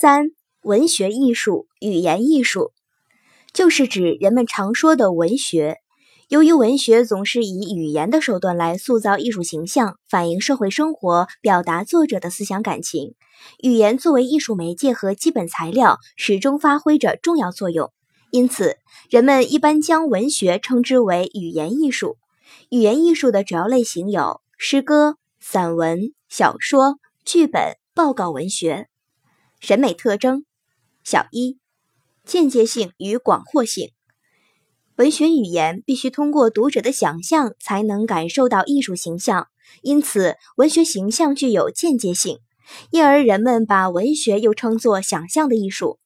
三、文学艺术、语言艺术，就是指人们常说的文学。由于文学总是以语言的手段来塑造艺术形象，反映社会生活，表达作者的思想感情，语言作为艺术媒介和基本材料，始终发挥着重要作用。因此，人们一般将文学称之为语言艺术。语言艺术的主要类型有诗歌、散文、小说、剧本、报告文学。审美特征：小一，间接性与广阔性。文学语言必须通过读者的想象才能感受到艺术形象，因此文学形象具有间接性，因而人们把文学又称作想象的艺术。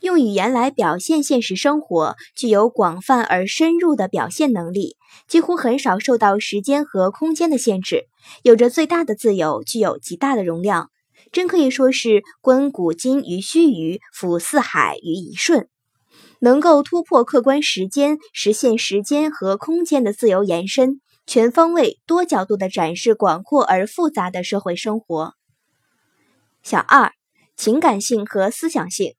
用语言来表现现实生活，具有广泛而深入的表现能力，几乎很少受到时间和空间的限制，有着最大的自由，具有极大的容量。真可以说是观古今于须臾，俯四海于一瞬，能够突破客观时间，实现时间和空间的自由延伸，全方位、多角度地展示广阔而复杂的社会生活。小二，情感性和思想性，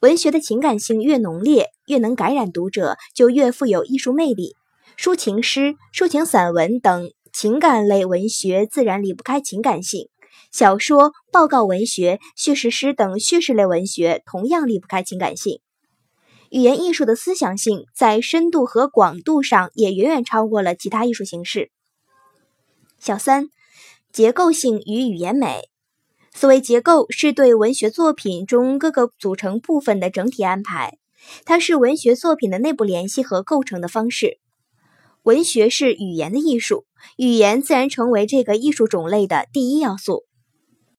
文学的情感性越浓烈，越能感染读者，就越富有艺术魅力。抒情诗、抒情散文等情感类文学自然离不开情感性。小说、报告文学、叙事诗等叙事类文学同样离不开情感性。语言艺术的思想性在深度和广度上也远远超过了其他艺术形式。小三，结构性与语言美。所谓结构，是对文学作品中各个组成部分的整体安排，它是文学作品的内部联系和构成的方式。文学是语言的艺术，语言自然成为这个艺术种类的第一要素。